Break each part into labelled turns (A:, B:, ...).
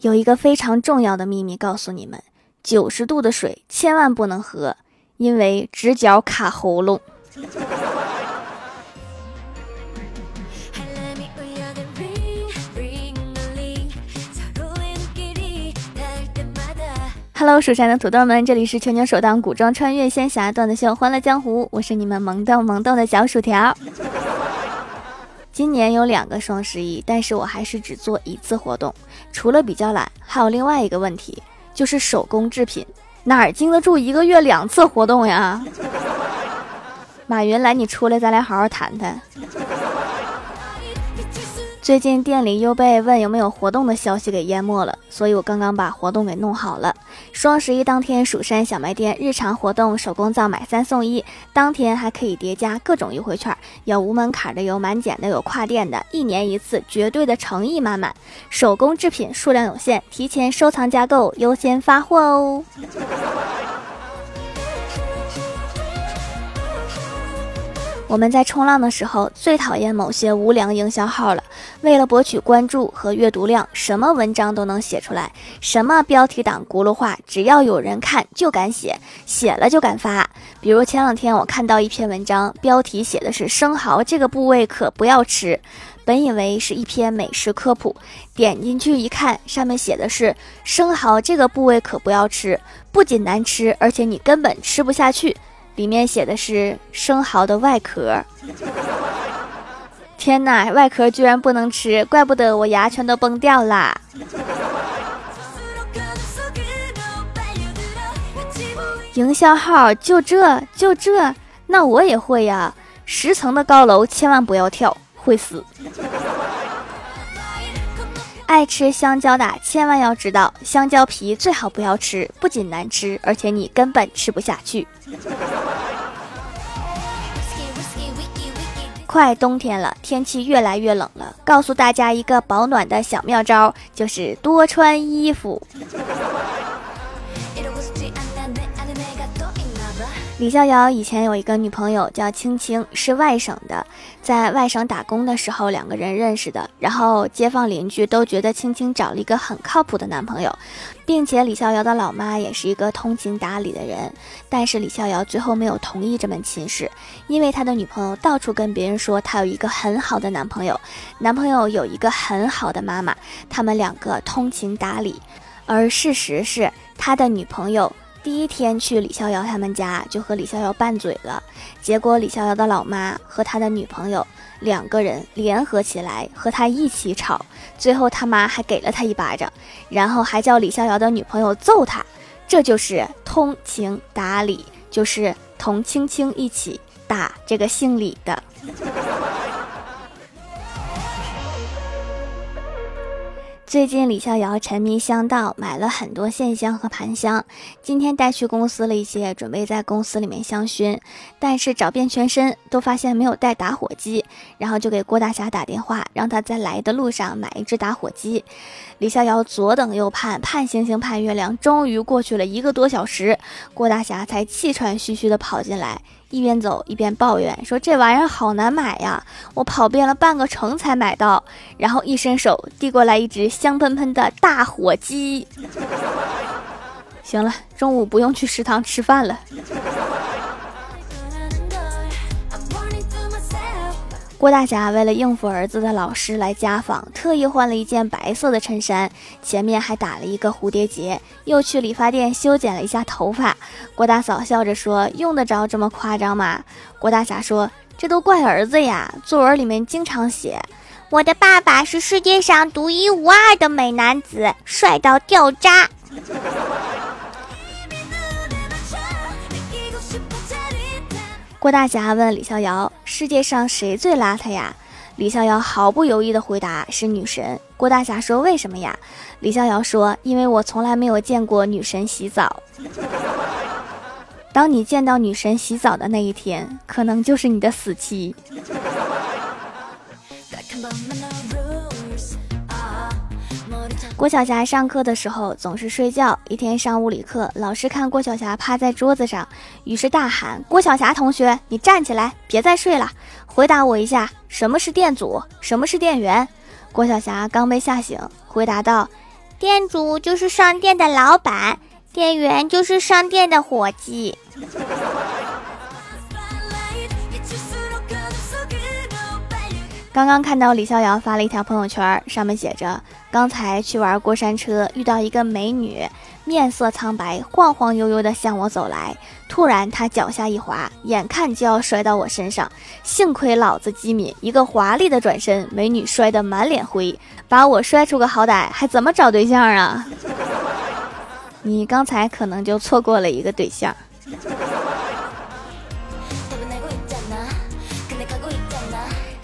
A: 有一个非常重要的秘密告诉你们：九十度的水千万不能喝，因为直角卡喉咙。Hello，蜀山的土豆们，这里是全球首档古装穿越仙侠段子秀《欢乐江湖》，我是你们萌逗萌逗的小薯条。今年有两个双十一，但是我还是只做一次活动。除了比较懒，还有另外一个问题，就是手工制品哪儿经得住一个月两次活动呀？马云，来你出来，咱俩好好谈谈。最近店里又被问有没有活动的消息给淹没了，所以我刚刚把活动给弄好了。双十一当天，蜀山小卖店日常活动手工皂买三送一，当天还可以叠加各种优惠券，有无门槛的，有满减的，有跨店的，一年一次，绝对的诚意满满。手工制品数量有限，提前收藏加购，优先发货哦。我们在冲浪的时候最讨厌某些无良营销号了。为了博取关注和阅读量，什么文章都能写出来，什么标题党轱辘话，只要有人看就敢写，写了就敢发。比如前两天我看到一篇文章，标题写的是“生蚝这个部位可不要吃”，本以为是一篇美食科普，点进去一看，上面写的是“生蚝这个部位可不要吃，不仅难吃，而且你根本吃不下去”。里面写的是生蚝的外壳，天哪，外壳居然不能吃，怪不得我牙全都崩掉啦！营销号就这就这，那我也会呀！十层的高楼千万不要跳，会死！爱吃香蕉的千万要知道，香蕉皮最好不要吃，不仅难吃，而且你根本吃不下去。快冬天了，天气越来越冷了。告诉大家一个保暖的小妙招，就是多穿衣服。李逍遥以前有一个女朋友叫青青，是外省的，在外省打工的时候两个人认识的。然后街坊邻居都觉得青青找了一个很靠谱的男朋友，并且李逍遥的老妈也是一个通情达理的人。但是李逍遥最后没有同意这门亲事，因为他的女朋友到处跟别人说他有一个很好的男朋友，男朋友有一个很好的妈妈，他们两个通情达理。而事实是他的女朋友。第一天去李逍遥他们家，就和李逍遥拌嘴了。结果李逍遥的老妈和他的女朋友两个人联合起来和他一起吵，最后他妈还给了他一巴掌，然后还叫李逍遥的女朋友揍他。这就是通情达理，就是同青青一起打这个姓李的。最近李逍遥沉迷香道，买了很多线香和盘香，今天带去公司了一些，准备在公司里面香薰。但是找遍全身都发现没有带打火机，然后就给郭大侠打电话，让他在来的路上买一只打火机。李逍遥左等右盼，盼星星盼月亮，终于过去了一个多小时，郭大侠才气喘吁吁地跑进来。一边走一边抱怨说：“这玩意儿好难买呀，我跑遍了半个城才买到。”然后一伸手递过来一只香喷喷的大火鸡。行了，中午不用去食堂吃饭了。郭大侠为了应付儿子的老师来家访，特意换了一件白色的衬衫，前面还打了一个蝴蝶结，又去理发店修剪了一下头发。郭大嫂笑着说：“用得着这么夸张吗？”郭大侠说：“这都怪儿子呀，作文里面经常写，我的爸爸是世界上独一无二的美男子，帅到掉渣。” 郭大侠问李逍遥：“世界上谁最邋遢呀？”李逍遥毫不犹豫的回答：“是女神。”郭大侠说：“为什么呀？”李逍遥说：“因为我从来没有见过女神洗澡。当你见到女神洗澡的那一天，可能就是你的死期。”郭晓霞上课的时候总是睡觉。一天上物理课，老师看郭晓霞趴在桌子上，于是大喊：“郭晓霞同学，你站起来，别再睡了，回答我一下，什么是电阻？什么是电源？”郭晓霞刚被吓醒，回答道：“店主就是商店的老板，店员就是商店的伙计。刚刚看到李逍遥发了一条朋友圈，上面写着：“刚才去玩过山车，遇到一个美女，面色苍白，晃晃悠悠的向我走来。突然，她脚下一滑，眼看就要摔到我身上。幸亏老子机敏，一个华丽的转身，美女摔得满脸灰，把我摔出个好歹，还怎么找对象啊？你刚才可能就错过了一个对象。”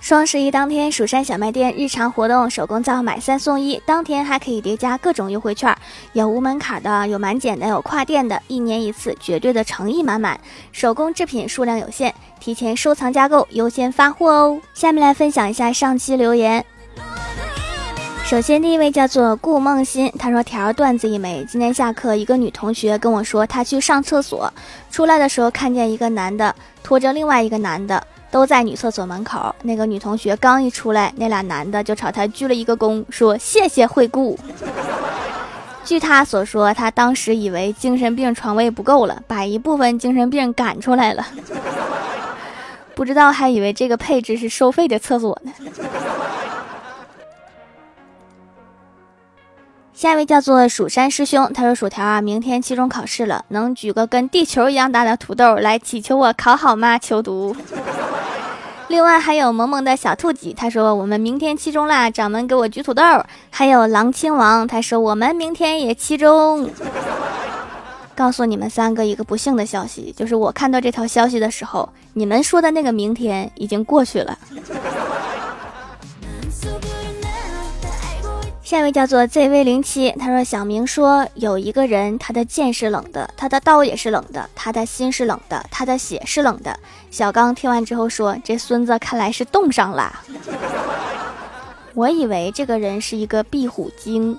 A: 双十一当天，蜀山小卖店日常活动，手工皂买三送一，当天还可以叠加各种优惠券，有无门槛的，有满减的，有跨店的，一年一次，绝对的诚意满满。手工制品数量有限，提前收藏加购，优先发货哦。下面来分享一下上期留言。首先，第一位叫做顾梦欣，他说：“条段子一枚。今天下课，一个女同学跟我说，她去上厕所，出来的时候看见一个男的拖着另外一个男的。”都在女厕所门口，那个女同学刚一出来，那俩男的就朝她鞠了一个躬，说谢谢惠顾。据他所说，他当时以为精神病床位不够了，把一部分精神病赶出来了，不知道还以为这个配置是收费的厕所呢。下一位叫做蜀山师兄，他说：“薯条啊，明天期中考试了，能举个跟地球一样大的土豆来祈求我考好吗？求读。”另外还有萌萌的小兔子，他说：“我们明天期中啦，掌门给我举土豆。”还有狼亲王，他说：“我们明天也期中。”告诉你们三个一个不幸的消息，就是我看到这条消息的时候，你们说的那个明天已经过去了。下一位叫做 ZV 零七，他说：“小明说有一个人，他的剑是冷的，他的刀也是冷的，他的心是冷的，他的血是冷的。”小刚听完之后说：“这孙子看来是冻上了。”我以为这个人是一个壁虎精。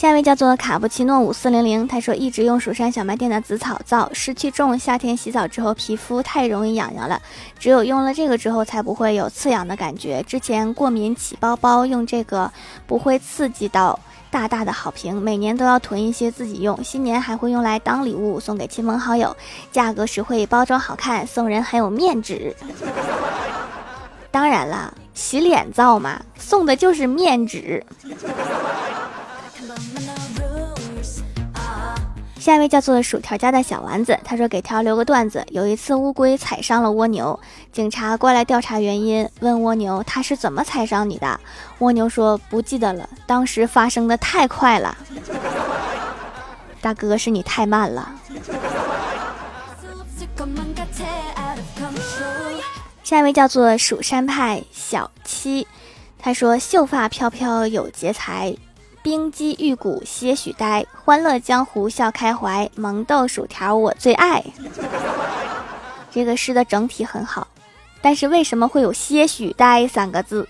A: 下一位叫做卡布奇诺五四零零，他说一直用蜀山小卖店的紫草皂，湿气重，夏天洗澡之后皮肤太容易痒痒了，只有用了这个之后才不会有刺痒的感觉。之前过敏起包包，用这个不会刺激到，大大的好评，每年都要囤一些自己用，新年还会用来当礼物送给亲朋好友，价格实惠，包装好看，送人很有面子。当然了，洗脸皂嘛，送的就是面纸。下一位叫做薯条家的小丸子，他说给条留个段子。有一次乌龟踩伤了蜗牛，警察过来调查原因，问蜗牛他是怎么踩伤你的。蜗牛说不记得了，当时发生的太快了。大哥是你太慢了。下一位叫做蜀山派小七，他说秀发飘飘有节才。冰肌玉骨些许呆，欢乐江湖笑开怀，萌豆薯条我最爱。这个诗的整体很好，但是为什么会有些许呆三个字？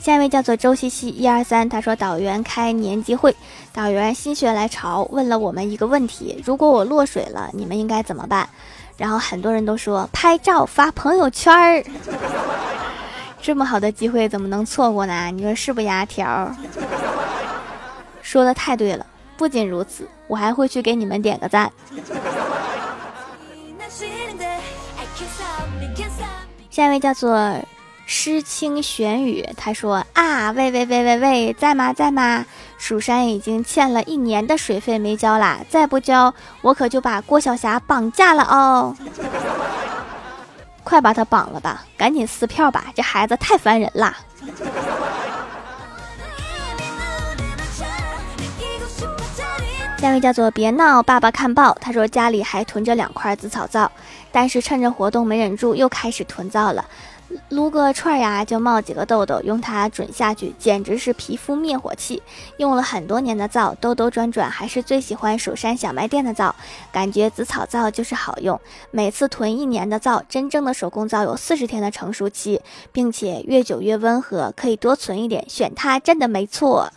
A: 下一位叫做周西西一二三，他说导员开年级会，导员心血来潮问了我们一个问题：如果我落水了，你们应该怎么办？然后很多人都说拍照发朋友圈儿。这么好的机会怎么能错过呢？你说是不，牙条？说的太对了。不仅如此，我还会去给你们点个赞。下一位叫做诗清玄宇，他说啊，喂喂喂喂喂，在吗在吗？蜀山已经欠了一年的水费没交啦，再不交我可就把郭晓霞绑架了哦。快把他绑了吧，赶紧撕票吧，这孩子太烦人啦。下位叫做别闹，爸爸看报。他说家里还囤着两块紫草皂，但是趁着活动没忍住，又开始囤皂了。撸个串呀就冒几个痘痘，用它准下去简直是皮肤灭火器。用了很多年的皂，兜兜转转还是最喜欢蜀山小卖店的皂，感觉紫草皂就是好用。每次囤一年的皂，真正的手工皂有四十天的成熟期，并且越久越温和，可以多存一点。选它真的没错。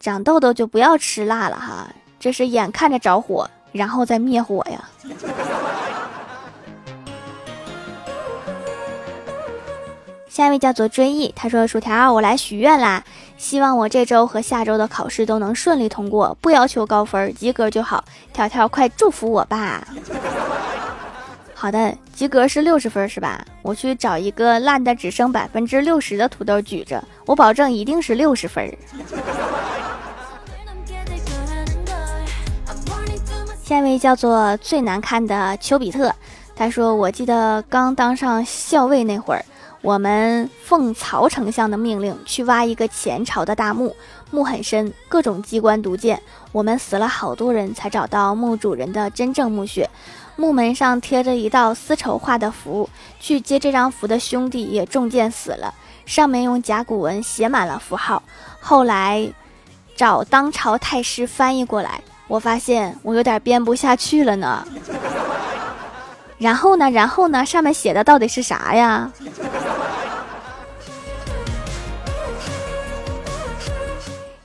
A: 长痘痘就不要吃辣了哈，这是眼看着着火，然后再灭火呀。下一位叫做追忆，他说：“薯条，我来许愿啦，希望我这周和下周的考试都能顺利通过，不要求高分，及格就好。条条，快祝福我吧。”好的，及格是六十分是吧？我去找一个烂的只剩百分之六十的土豆举着，我保证一定是六十分。下一位叫做最难看的丘比特，他说：“我记得刚当上校尉那会儿。”我们奉曹丞相的命令去挖一个前朝的大墓，墓很深，各种机关毒箭，我们死了好多人才找到墓主人的真正墓穴。墓门上贴着一道丝绸画的符，去接这张符的兄弟也中箭死了，上面用甲骨文写满了符号。后来找当朝太师翻译过来，我发现我有点编不下去了呢。然后呢？然后呢？上面写的到底是啥呀？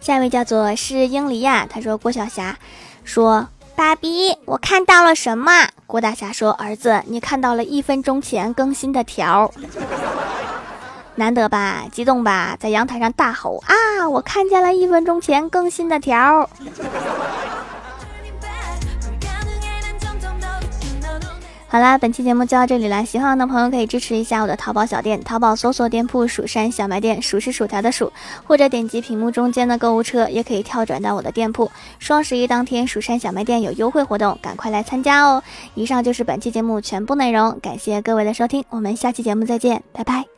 A: 下一位叫做是英里亚，他说郭晓霞说：“爸比，我看到了什么？”郭大侠说：“儿子，你看到了一分钟前更新的条，难得吧？激动吧？在阳台上大吼啊！我看见了一分钟前更新的条。”好啦，本期节目就到这里啦。喜欢我的朋友可以支持一下我的淘宝小店，淘宝搜索店铺“蜀山小卖店”，数是薯条的数，或者点击屏幕中间的购物车，也可以跳转到我的店铺。双十一当天，蜀山小卖店有优惠活动，赶快来参加哦！以上就是本期节目全部内容，感谢各位的收听，我们下期节目再见，拜拜。